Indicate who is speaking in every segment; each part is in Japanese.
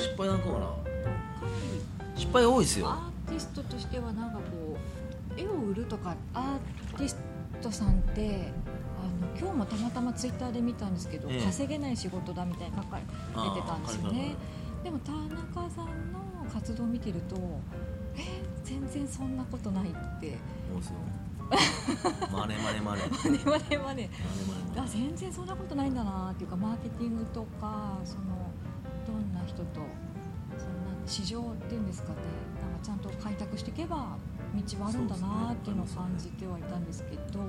Speaker 1: 失敗なんかな
Speaker 2: かな。り
Speaker 1: 失敗多いですよ。
Speaker 2: アーティストとしてはなんかこう絵を売るとかアーティストさんってあの今日もたまたまツイッターで見たんですけど、
Speaker 1: ええ
Speaker 2: 稼げない仕事だみたいに書かれてたんですよね。でも田中さんの活動を見てるとえ全然そんなことないって。
Speaker 1: そうですよ。マネマネマネマネ
Speaker 2: マネマネマネ
Speaker 1: マネ
Speaker 2: あ全然そんなことないんだなっていうかマーケティングとかそのどんな人とそんな市場っていうんですかね。なんかちゃんと開拓していけば道はあるんだなっていうのを感じてはいたんですけど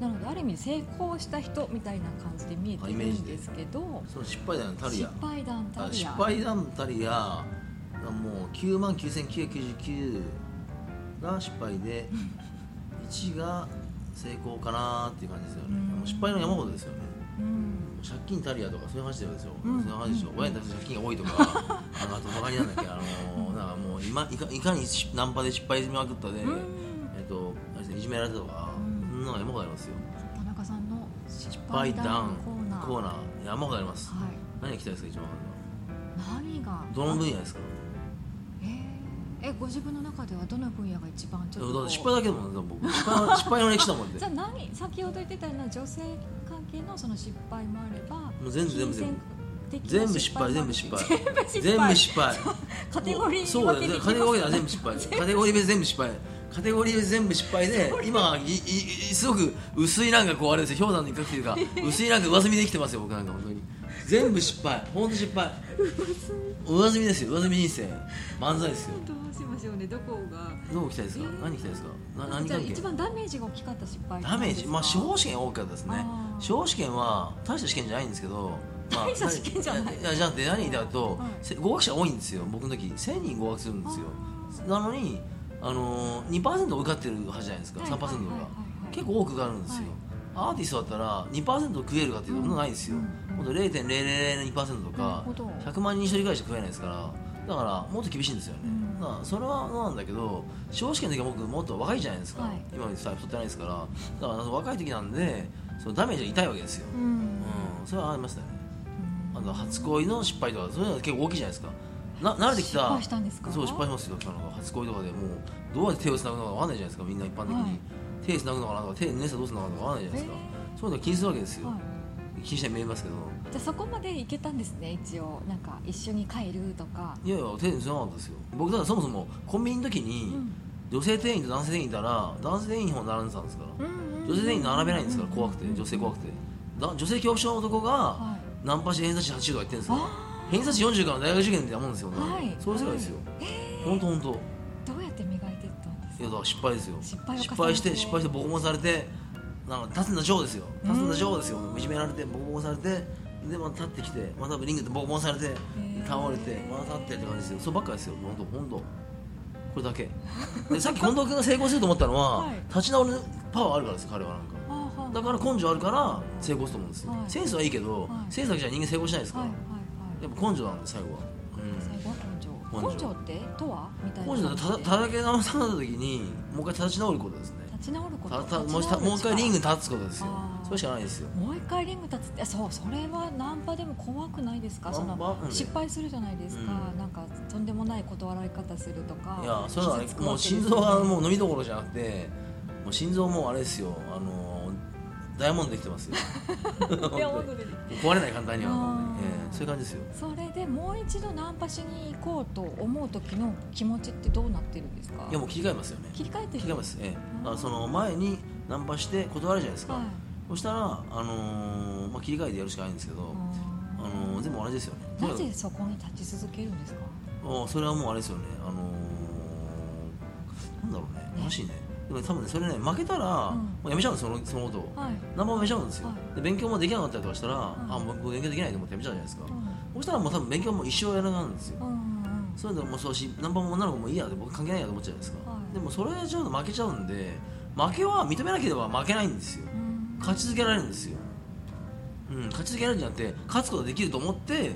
Speaker 2: なのである意味成功した人みたいな感じで見えてるんですけど
Speaker 1: その失敗談たり
Speaker 2: 失
Speaker 1: や
Speaker 2: 敗談た
Speaker 1: あ
Speaker 2: りや
Speaker 1: 失敗談たりやもう9万9999が失敗で1が成功かなっていう感じですよね。
Speaker 2: うん。
Speaker 1: 失敗の山ほどですよね。
Speaker 2: うん
Speaker 1: 借金たりやとかそういう話ですよ、
Speaker 2: うん。
Speaker 1: そういう話でしょ、
Speaker 2: うん。
Speaker 1: 親に対して借金が多いとか。あのあとバカになんだっけあのなんかもう今いかいかにしナンパで失敗しまくったで、
Speaker 2: うん。
Speaker 1: えっといじめられたとか、
Speaker 2: うん。
Speaker 1: そんなの山ほどありますよ。
Speaker 2: 田中さんの失
Speaker 1: 失
Speaker 2: 敗談コーナー。
Speaker 1: コーナー。山ほどあります、
Speaker 2: はい。
Speaker 1: 何が聞きたいですか一番。
Speaker 2: 何が？
Speaker 1: どの分野ですか？
Speaker 2: えーえご自分の中ではどの分野が一番ちょっと
Speaker 1: 失敗だけどもんね僕。失敗の 失敗の歴史だもんで
Speaker 2: じゃあ何先ほど言ってたような女性関係のその失敗もあれば
Speaker 1: もう全部全部全部。全部失敗全部失敗。
Speaker 2: 全部失敗。カテゴリーに
Speaker 1: そうだ
Speaker 2: 分けて
Speaker 1: よカテゴリーは全部失敗。カテゴリー別全部失敗。カテゴリー別全部失敗で今いいいすごく薄いなんかこうあれですよ。氷山の一角っていうか薄いなんか上積みできてますよ僕なんか本当に全部失敗。本当失敗。上積みですよ。上積み人生。漫才ですよ。
Speaker 2: どうしましょうね。どこが？
Speaker 1: どう来たいですか？
Speaker 2: え？ー
Speaker 1: 何来たいですか？な何関係？
Speaker 2: 一番ダメージが大きかった失敗
Speaker 1: ダメージ。まあ司法
Speaker 2: 試
Speaker 1: 試験多かったですね。司法試験は大した試験じゃないんですけど、まあ
Speaker 2: 大した試験じゃない。
Speaker 1: じゃなくて何言いたいかと、合格者多いんですよ。僕の時1000人合格するんですよ。なのにあのー、2%受かってるはずじゃないですか、3%が、
Speaker 2: はいはいはいはい。
Speaker 1: 結構多く受かるんですよ、アーティストだったら2%食えるかっていうとそんなないんですよ、
Speaker 2: うん。
Speaker 1: ほんと0.002%とか
Speaker 2: ほど。
Speaker 1: 100万人一人ぐらいしか食えないですからだからもっと厳しいんですよね、
Speaker 2: うん。
Speaker 1: だからそれはそうなんだけど司法試験の時は僕もっと若いじゃないですか、
Speaker 2: はい。
Speaker 1: 今さ太ってないですから。だから若い時なんでそのダメージが痛いわけですよ、
Speaker 2: うん。
Speaker 1: うん、それはありましたね。あと初恋の失敗とかそういうのは結構大きいじゃないですか。な慣れてきた
Speaker 2: 失敗したんですか？
Speaker 1: そう失敗しますよ初恋とかでもうどうやって手をつなぐのか分かんないじゃないですかみんな一般的に、
Speaker 2: はい
Speaker 1: 手つなぐのかなとか手ネスどうするのかなとか分かんないじゃないですか、
Speaker 2: え
Speaker 1: そういうの気にするわけですよ、
Speaker 2: はい。
Speaker 1: 気にして見えますけど。
Speaker 2: じゃあそこまでいけたんですね一応。なんか一緒に帰るとか。
Speaker 1: いやいや手につながなかったですよ。僕だからそもそもコンビニの時に、
Speaker 2: うん。
Speaker 1: 女性店員と男性店員いたら男性店員の方並んでたんですから、女性店員並べないんですから怖くて女性怖くて。だ女性恐怖症の男が
Speaker 2: は
Speaker 1: ナンパして偏差値80とか言ってるんですよ。
Speaker 2: あ
Speaker 1: 偏差値40から大学受験みたいなもんですよね、
Speaker 2: はい。
Speaker 1: そういう世界ですよ。
Speaker 2: い。え
Speaker 1: 本当本当
Speaker 2: い
Speaker 1: やだから失敗ですよ。
Speaker 2: 失敗
Speaker 1: 失敗して失敗してボコボコされてなんか立つんだジョーですよ。立つん。だジョーですよ。いじめられてボコボコされてでまた立ってきてまたリングでボコボコされて
Speaker 2: ー。
Speaker 1: 倒れてまた立ってって感じですよ。そればっかりですよ。本当本当。これだけ。でさっき近藤君が成功すると思ったのは、
Speaker 2: はい。
Speaker 1: 立ち直るパワーあるからですよ彼はなんか。だから根性あるから成功すると思うんですよ、
Speaker 2: はい。
Speaker 1: センスはいいけど、
Speaker 2: はい。
Speaker 1: センスだけじゃ人間成功しないですか？ら、やっぱ根性なんで最後は
Speaker 2: 根性って？とは？みたいな。
Speaker 1: 根性ってただただけ直された時にもう一回立ち直ることですね。
Speaker 2: 立ち直ること？
Speaker 1: たたもう一回リング立つことですよ。それしかないですよ。
Speaker 2: もう一回リング立つってそうそれはナンパでも怖くないですか？その
Speaker 1: うん。
Speaker 2: 失敗するじゃないですか、
Speaker 1: うん。
Speaker 2: なんかとんでもない断られ方するとか。
Speaker 1: いやそれはねもう心臓がもう飲みどころじゃなくてもう心臓もうあれですよ。あのダイヤモンドできてますよ。壊れない簡単には、そういう感じですよ。
Speaker 2: それでもう一度ナンパしに行こうと思う時の気持ちってどうなってるんですか？
Speaker 1: いやもう切り替えますよね。
Speaker 2: 切り替えてる？
Speaker 1: 切り替えます。ええ。
Speaker 2: うん
Speaker 1: だからその前にナンパして断るじゃないですか、
Speaker 2: はい。
Speaker 1: そしたら、あのーまあ、切り替えてやるしかないんですけど、あのー全部同じですよね。
Speaker 2: なぜそこに立ち続けるんですか？
Speaker 1: あそれはもうあれですよね。あのー、なんだろうね。
Speaker 2: ね
Speaker 1: 楽しいねでも多分ねそれね負けたら、
Speaker 2: うん。
Speaker 1: もうやめちゃうんですよそのそのことを、
Speaker 2: はい。
Speaker 1: ナンパもやめちゃうんですよ、
Speaker 2: はい。
Speaker 1: で勉強もできなかったりとかしたら、
Speaker 2: ん。
Speaker 1: あもう僕勉強できないと思ってやめちゃうじゃないですか、
Speaker 2: う
Speaker 1: そしたらもう多分勉強も一生やらなくなるんですよ、そういうのもそうだしナンパも女の子もいいや僕関係ないやと思っちゃうじゃないですか、
Speaker 2: はい。
Speaker 1: でもそれちょっと負けちゃうんで負けは認めなければ負けないんですよ。
Speaker 2: うん。
Speaker 1: 勝ち続けられるんですよ、うん、勝ち続けられるんじゃなくて勝つことができると思って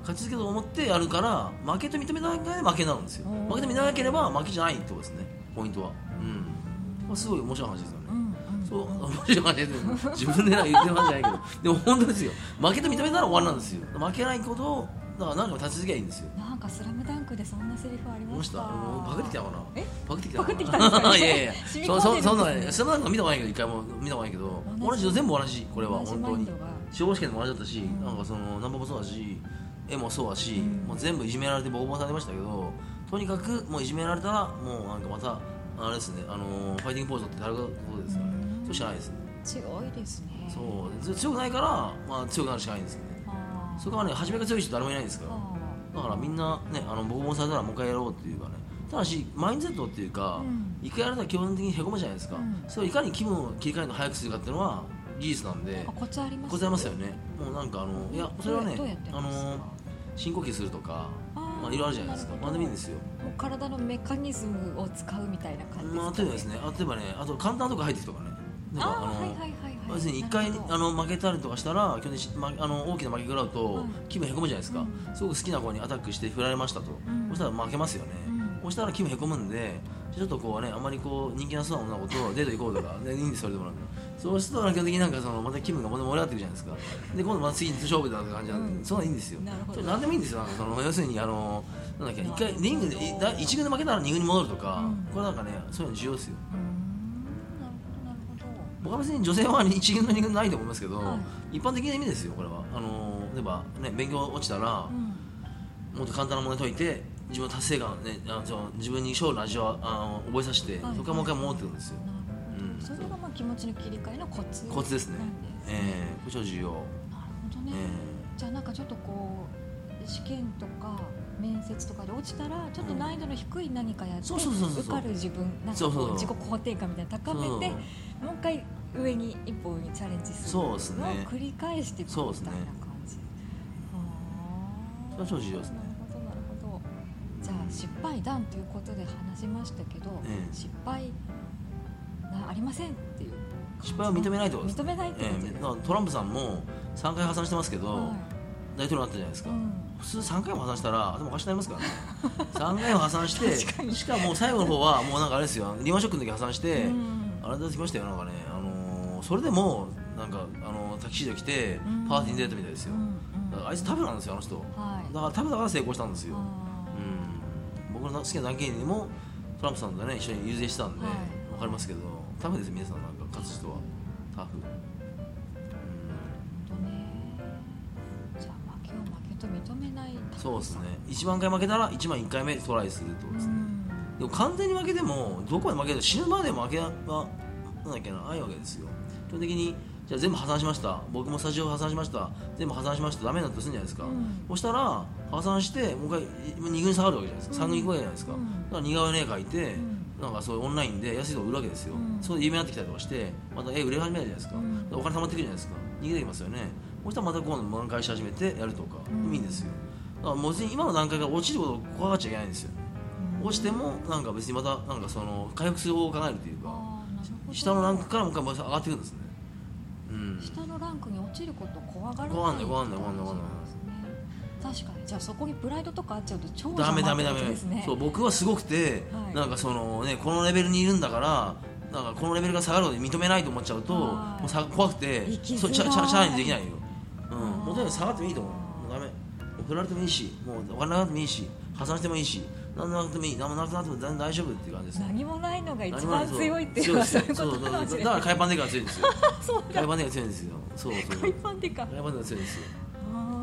Speaker 1: 勝ち続けると思ってやるから負けと認めなきゃ負けになるんですよ。負けと認めなければ負けじゃないってことですねポイントはうんこれすごい面白い話ですよね、
Speaker 2: うんうん。
Speaker 1: そう面白い話です自分でなんか言ってる話じゃないけど。でも本当ですよ。負けと認めたら終わりなんですよ。負けないことをだから何かも立ち続けばいいんですよ。
Speaker 2: なんかスラムダンクでそんなセリフありました。
Speaker 1: もうした？もうパクってきたのかな？
Speaker 2: え？
Speaker 1: パクってきたの
Speaker 2: パクってきたんですか？
Speaker 1: いやいやそそそんなねスラムダンク見たことないけど一回も見たことないけど
Speaker 2: 同じ。
Speaker 1: 全部同じこれは本当に。司法試験でも同じだったし、
Speaker 2: うん。
Speaker 1: なんかそのナンバーもそうだし絵もそうだし、
Speaker 2: うん。
Speaker 1: もう全部いじめられてボコボコされましたけどとにかくもういじめられたらもうなんかまたあれですねあのーファイティングポーズって誰がそうですよね。
Speaker 2: うん
Speaker 1: そうしかないですね。
Speaker 2: 強いですね。
Speaker 1: そう。強くないから、まあ、強くなるしかないんですよね。そこはね初めが強い人誰もいないんですから
Speaker 2: あ
Speaker 1: だからみんなねあのボコボコされたらもう一回やろうっていうかね。ただしマインドセットっていうか、
Speaker 2: うん。
Speaker 1: 一回やられたら基本的にへこむじゃないですか、
Speaker 2: うん。
Speaker 1: それをいかに気分を切り替えるのを早くするかっていうのは技術なんで
Speaker 2: コツあります
Speaker 1: よね。もうなんかあのいやそれはねあの深呼吸するとかまあいろいろあるじゃないですか。まあでもいいんですよ。
Speaker 2: もう体のメカニズムを使うみたいな感じですか、ね。
Speaker 1: まあ例えばですね。あ例えばねあと簡単なとこ入っていくとかね。例えばの
Speaker 2: あーはいはいはいはい。
Speaker 1: 一回あの負けたりとかしたら基本的に、ま、あの大きな負け食らうと
Speaker 2: うん。
Speaker 1: 気分へこむじゃないですか、
Speaker 2: うん。
Speaker 1: すごく好きな子にアタックして振られましたと、
Speaker 2: うん。
Speaker 1: そしたら負けますよね、
Speaker 2: うん。
Speaker 1: そしたら気分へこむんでちょっとこうねあんまりこう人気なそうな女の子とデート行こうとか、ね、いいんですそれでもなんかそうすると基本的になんかそのまた気分がまた盛り上がっていくじゃないですか。で今度また次に勝負だって感じなんで、
Speaker 2: うん。
Speaker 1: そんなんいいんですよ。
Speaker 2: な
Speaker 1: 何でもいいんですよ。なんかその要するにあのなんだっけ一回リングでいだ一軍で負けたら二軍に戻るとか、
Speaker 2: うん。
Speaker 1: これなんかねそういうの重要ですよ。
Speaker 2: うーん。なるほど。なるほど
Speaker 1: 僕は別に女性は一軍の二軍ないと思いますけど、
Speaker 2: は
Speaker 1: 一般的な意味ですよこれは。あの例えばね勉強落ちたら、
Speaker 2: うん。
Speaker 1: もっと簡単な問題解いて自分の達成感ねあの自分に勝利の味をあの覚えさせて、
Speaker 2: はい。
Speaker 1: そこからもう一回戻ってくるんですよ、
Speaker 2: なるほど。
Speaker 1: うん
Speaker 2: それがまあ気持ちの切り替えのコツ。
Speaker 1: コツですね。
Speaker 2: なんです。
Speaker 1: ええこれ超重要
Speaker 2: なるほどね、
Speaker 1: え
Speaker 2: じゃあなんかちょっとこう試験とか面接とかで落ちたらちょっと難易度の低い何かやって受かる自分なんかこう自己肯定感みたいなの高めてもう一回上に一歩上にチャレンジする
Speaker 1: そうですね。
Speaker 2: のを繰り返していくみたいな
Speaker 1: そうですね。
Speaker 2: 感じ
Speaker 1: それは超重要ですね。
Speaker 2: なるほどなるほど。じゃあ失敗談ということで話しましたけど、
Speaker 1: ええ。
Speaker 2: 失敗なありませんっていう。
Speaker 1: 失敗を認めないってことです
Speaker 2: 認めないってことです
Speaker 1: ええ。だからトランプさんも3回破産してますけど、
Speaker 2: は
Speaker 1: 大統領になったじゃないですか、
Speaker 2: いうん。
Speaker 1: 普通3回も破産したら頭おかしくなりますからね。3回も破産してしかも最後の方はもうなんかあれですよ。リーマンショックの時破産して、
Speaker 2: うん。
Speaker 1: あれ出てきましたよなんかね、あのーそれでもなんかあのタキシード着て
Speaker 2: うん。
Speaker 1: パーティーに出たみたいですよ、
Speaker 2: うん。
Speaker 1: あいつタフなんですよあの人。
Speaker 2: はい。
Speaker 1: だからタフだから成功したんですよ、
Speaker 2: あ
Speaker 1: うん、僕の好きな団員にもトランプさんとね一緒に遊説したんで、
Speaker 2: はい。
Speaker 1: わかりますけどタフです皆さんなんか勝つ人は。タフ、
Speaker 2: ーほん。とね。じゃあ負けを負けと認めない
Speaker 1: うん、そうですね。1万回負けたら1万1回目トライするってことですね、
Speaker 2: うん。
Speaker 1: でも完全に負けてもどこまで負ける死ぬまで負けはなんだっけなないわけですよ。基本的にじゃあ全部破産しました。僕もスタジオ破産しました。全部破産しました。ダメになったとするんじゃないですか、
Speaker 2: うん。
Speaker 1: そしたら破産してもう一回2軍に下がるわけじゃないですか、
Speaker 2: うん。
Speaker 1: 3軍に行くわけじゃないですか、
Speaker 2: うん。
Speaker 1: だから似顔絵の絵描いて、
Speaker 2: うん
Speaker 1: なんかそういうオンラインで安いとこ売るわけですよ、
Speaker 2: うん。
Speaker 1: それで有名になってきたりとかしてまた絵売れ始めるじゃないですか、
Speaker 2: うん。
Speaker 1: お金貯まってくるじゃないですか。逃げてきますよね。そしたらまた今度挽回し始めてやるとか、
Speaker 2: うん。
Speaker 1: いいんですよ。だからもう別に今の段階が落ちることを怖がっちゃいけないんですよ。
Speaker 2: うん。
Speaker 1: 落ちてもなんか別にまたなんかその回復する方法を考えるというか下のランクからもう一回上がっていくんですね。うん。
Speaker 2: 下のランクに落ちることを怖がらない
Speaker 1: 怖がんない怖がんない怖がんない
Speaker 2: 確かに。じゃあそこにプライドとかあっちゃうと超
Speaker 1: ダメダメダメ。
Speaker 2: ね。
Speaker 1: そう僕はすごくて、
Speaker 2: はい。
Speaker 1: なんかそのねこのレベルにいるんだからなんかこのレベルが下がることに認めないと思っちゃうと
Speaker 2: はい。
Speaker 1: もうさ怖くてそうチャチャチャレンジできないよ、うん、もうとにかく下がってもいいと思う。もうダメ。振られてもいいしもうお金なくなってもいいし破産してもいいし何もなくてもいい。何もなくなっても大丈夫っていう感じですね。
Speaker 2: 何もないのが一番強いっていうのはそう。いうことかもしれ
Speaker 1: だから
Speaker 2: ない
Speaker 1: 海パンデカが強いんですよ。海パンデカが強いんですよ。そうそう
Speaker 2: 海パンでか。
Speaker 1: 海パンデカが強いんですよ。
Speaker 2: あ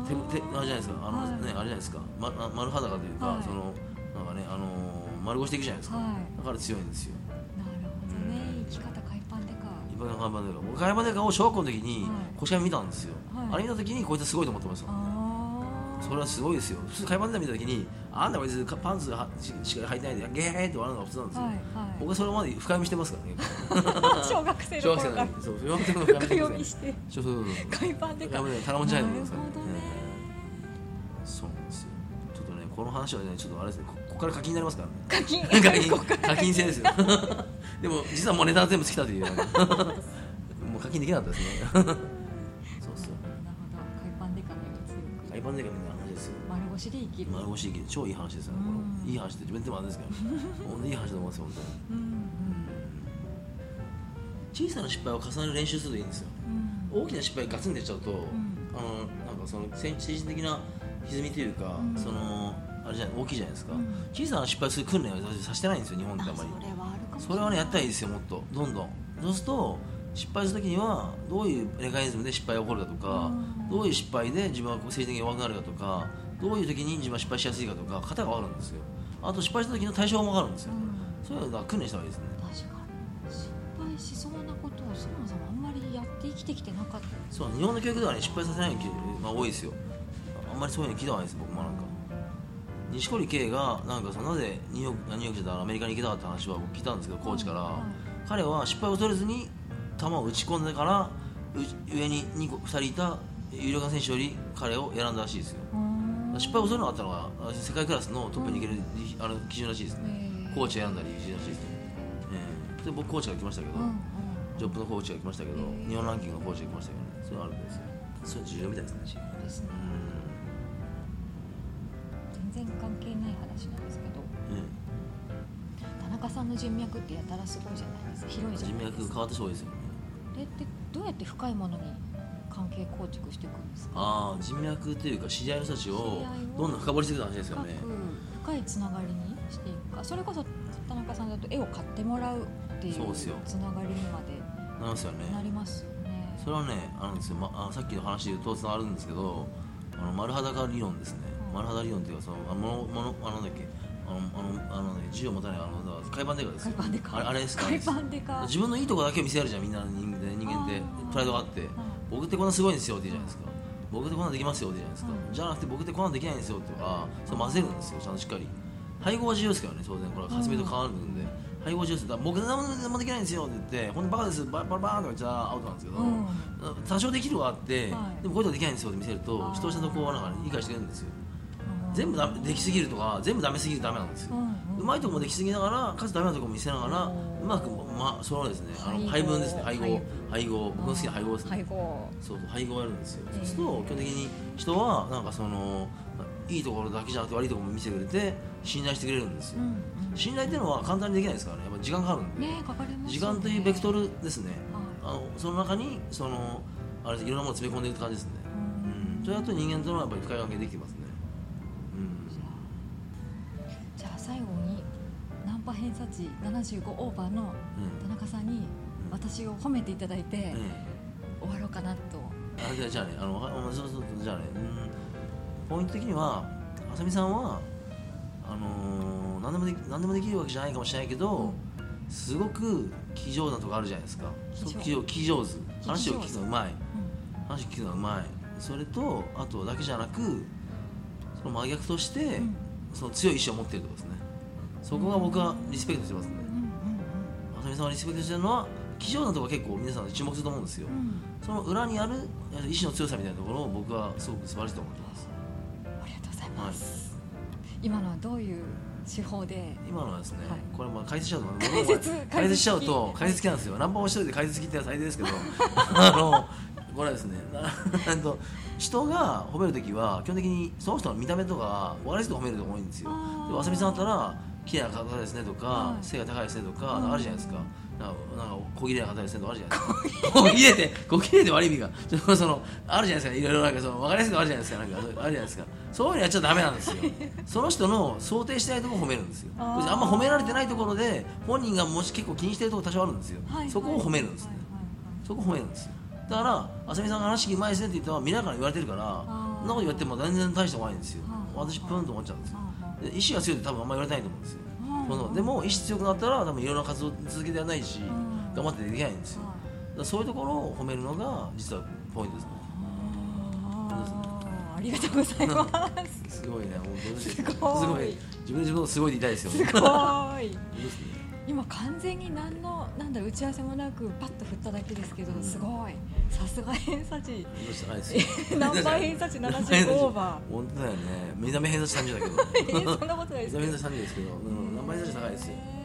Speaker 1: 手手あれじゃないですかあの、
Speaker 2: はい。
Speaker 1: ねあれじゃないですか、ま、あ丸裸というか、
Speaker 2: はい。
Speaker 1: そのなんかねあのー丸腰でいくじゃないですか、
Speaker 2: はい。
Speaker 1: だから強いんですよ。
Speaker 2: なるほどね。生き方海パンでか。
Speaker 1: 一般の海パンデカ僕海パンデカを小学校の時に
Speaker 2: はい。
Speaker 1: 腰紙見たんですよ、
Speaker 2: はい。
Speaker 1: あれ見た時にこいつすごいと思ってましたそれはすごいですよ。普通海パン見た時にあんたこいつパンツはししか履いてないでゲーって笑うのが普通なんですよ、
Speaker 2: はい
Speaker 1: 僕はそれまで深読みしてますからね。
Speaker 2: は い小学生の頃から。
Speaker 1: 小学生の時
Speaker 2: 深読みして。
Speaker 1: そうそうそう。
Speaker 2: 海パンでか
Speaker 1: 海パンデカ頼もんじゃない
Speaker 2: なるほ
Speaker 1: のですからね
Speaker 2: どね。
Speaker 1: そうなんですよ。ちょっとねこの話はねちょっとあれですね。こここから課金になりますからね。
Speaker 2: 課金。
Speaker 1: 課金。制ですよ。でも実はもうネタは全部尽きたというもう課金できなかったですね
Speaker 2: 強く
Speaker 1: 海パンデカみな話ですよ
Speaker 2: 丸腰で生きる。
Speaker 1: 丸腰生きる。超いい話ですよねこ
Speaker 2: うん。
Speaker 1: のいい話って自分でもあれですけど本いい話だと思いますよ本当に。
Speaker 2: うん。
Speaker 1: 小さな失敗を重ねる練習するといいんですよ。
Speaker 2: うん。
Speaker 1: 大きな失敗ガツンとやっちゃうと、
Speaker 2: ん。
Speaker 1: あのなんかその政治的な歪みというか、
Speaker 2: うん。
Speaker 1: そのあれじゃ大きいじゃないですか、
Speaker 2: うん。
Speaker 1: 小さな失敗する訓練を私させてないんですよ日本ってあんまり
Speaker 2: それは
Speaker 1: ねやったらいいですよもっと。どんどん。そうすると失敗するときにはどういうメカニズムで失敗が起こるかとか、
Speaker 2: うん。
Speaker 1: どういう失敗で自分は政治的に弱くなるかとかどういう時に自分は失敗しやすいかとか型が分かるんですよ。あと失敗した時の対処法も分かるんですよ、
Speaker 2: うん。
Speaker 1: そういうのは訓練した方がいいですね。
Speaker 2: 確かに。失敗しそうなことをそもそもあんまりやって生きてきてなかった。
Speaker 1: そう日本の教育ではね失敗させないのまあ、多いですよ。あんまりそういうの聞いたないです僕もなんか。錦織圭がなんかそのなぜニューヨークニューヨークじゃアメリカに行きたかった話は僕聞いたんですけどコーチから、
Speaker 2: はい。
Speaker 1: 彼は失敗を恐れずに球を打ち込んでからう上に 2, 個2人いた有力な選手より彼を選んだらしいですよ。
Speaker 2: うん。
Speaker 1: 失敗を恐れなかったのがあ世界クラスのトップに行ける、あの基準らしいです。ね、コーチを選んだり基準らしいですね、ええ。で僕コーチが来ましたけど、ジョップのコーチが来ましたけど、日本ランキングのコーチが来ましたけどねそういうのあるんですよ。そういうの重要みたいですね。
Speaker 2: ですね。
Speaker 1: う
Speaker 2: 全然関係ない話なんですけど。田中さんの人脈ってやたらすごいじゃないですか。広いじゃ
Speaker 1: 人
Speaker 2: ないですか。
Speaker 1: 脈変わってそうですよ
Speaker 2: れってどうやって深いものに関係構築していくんですか？
Speaker 1: ああ人脈というか知り合いの人たちをどんどん深掘りしていく話ですよ
Speaker 2: 深
Speaker 1: ね
Speaker 2: く深いつながりにしていくかそれこそ田中さんだと絵を買ってもらうっていうつながりにまで
Speaker 1: なりますよね。
Speaker 2: なりますよね。
Speaker 1: それはねあるんですよ、ま、あさっきの話で言うとつながるんですけどあの丸裸理論ですね、
Speaker 2: うん
Speaker 1: 丸裸理論っていうかそのあのものものあのなんだっけあのあの銃を持たないあの海パンデカですよ。あれあれですか？
Speaker 2: 海パンデカ。
Speaker 1: 自分のいいとこだけを見せやるじゃんみんな人間で。プライドがあって。僕ってこんなすごいんですよって言うじゃないですか。僕ってこんなんできますよって言うじゃないですか、
Speaker 2: うん。
Speaker 1: じゃなくて僕ってこんなんできないんですよとかそう混ぜるんですよ。ちゃんとしっかり。配合は重要ですからね当然。これは霞と変わるんで、配合は重要です。僕何もできないんですよって言ってほんとバカです。ババラバーンとか言っちゃアウトなんですけど、
Speaker 2: うん。
Speaker 1: 多少できるはあって、
Speaker 2: はい。
Speaker 1: でもこういうとできないんですよって見せると
Speaker 2: あー。
Speaker 1: 人をちゃんとこうなんか、ね、理解してくれるんですよ。
Speaker 2: うん
Speaker 1: 全部だできすぎるとか全部ダメすぎるとダメなんですよ、
Speaker 2: うんうん。
Speaker 1: うまいとこもできすぎながらかつダメなとこも見せながらうまくまあそのですね。あの
Speaker 2: 配
Speaker 1: 分ですね。配合。
Speaker 2: 配
Speaker 1: 配合。僕の好きな配合ですね。
Speaker 2: 配合。
Speaker 1: そう配合をやるんですよ、そうすると基本的に人はなんかそのいいところだけじゃなくて悪いところも見せてくれて信頼してくれるんですよ、
Speaker 2: うんうん。
Speaker 1: 信頼っていうのは簡単にできないですからね。やっぱ時間かかるんで、
Speaker 2: ねかかります
Speaker 1: 時間というベクトルですね。
Speaker 2: はい。
Speaker 1: あのその中にそのあれいろんなものを詰め込んでいく感じですね。
Speaker 2: うん。
Speaker 1: うん。それだと人間とのやっぱり深い関係できてますね。うん
Speaker 2: じゃあ最後にナンパ偏差値75オーバーの田中さんに私を褒めていただいて
Speaker 1: え
Speaker 2: 終わろうかなと。
Speaker 1: えあじゃあじゃあねあのそうそうじゃあねうん。ポイント的にはあさみさんはあのー何でもでき何でもできるわけじゃないかもしれないけど、すごく気丈なとこあるじゃないですか。
Speaker 2: 気丈。
Speaker 1: そう気丈気上手。話を聞くのうまい。
Speaker 2: うん。
Speaker 1: 話聞くのがうまい。それとあとだけじゃなくその真逆として、
Speaker 2: うん。
Speaker 1: その強い意志を持っているとですね。そこが僕はリスペクトしてますね。
Speaker 2: うんうん
Speaker 1: あさんがリスペクトしてるのは気丈なところが結構皆さん注目すると思うんですよ、その裏にある意志の強さみたいなところを僕はすごく素晴らしいと思ってます。
Speaker 2: ありがとうございます、今のはどういう手法で？
Speaker 1: 今のはですね、
Speaker 2: はい。
Speaker 1: これも解説しちゃうと
Speaker 2: 解説
Speaker 1: 解説しちゃうと解説機なんですよ、ナンパを一人で解説機ってのは最低ですけど。あのこれはですね人が褒めるときは基本的にその人の見た目とか悪い人を褒めると多いんですよ。でわさびさんだったら綺麗な方ですねとか、
Speaker 2: はい。
Speaker 1: 背が高いですねとか、あるじゃないですか。なんか小綺麗な方ですねとかあるじゃないですか。小綺麗。って小綺麗って悪い意味が。ちょっとそのあるじゃないですか。いろいろなんかその分かりやすいのあるじゃないですか。なんかそうあるじゃないですか。そういうのやっちゃダメなんですよ。その人の想定してないところを褒めるんですよ。
Speaker 2: あ
Speaker 1: あんま褒められてないところで本人がもし結構気にしてるところ多少あるんですよ、
Speaker 2: はい
Speaker 1: そこを褒めるんですね、
Speaker 2: はいはいはい。
Speaker 1: そこ褒めるんですよだからあさみさんが話聞きうまいですねって言ったらみんなから言われてるからそんなこと言われても全然大したことないんですよ。私プーンと思っちゃうんですよ。意志が強いって多分あんま言われてないと思うんですよ。
Speaker 2: あー。
Speaker 1: そのでも意志強くなったら多分いろんな活動続けてやらないし
Speaker 2: うん
Speaker 1: 頑張ってできないんですよ。だそういうところを褒めるのが実はポイントですね。
Speaker 2: ありがとうございます。
Speaker 1: すごいねもうどうし
Speaker 2: すごい。
Speaker 1: すごい。自分で自分すごいって言いたいですよ
Speaker 2: すごい。
Speaker 1: 本当ですね
Speaker 2: 今完全に何のなんだろう打ち合わせもなくパッと振っただけですけど、すごい。さすが偏差値。
Speaker 1: どうしたないですよ。
Speaker 2: ナンバー偏差値？75オーバー。
Speaker 1: 本当だよね。見た目偏差値30だけど。
Speaker 2: えそんなことないですけど。
Speaker 1: 見た目偏差値30ですけど、うん、ナンバー偏差値高いですよ。
Speaker 2: へ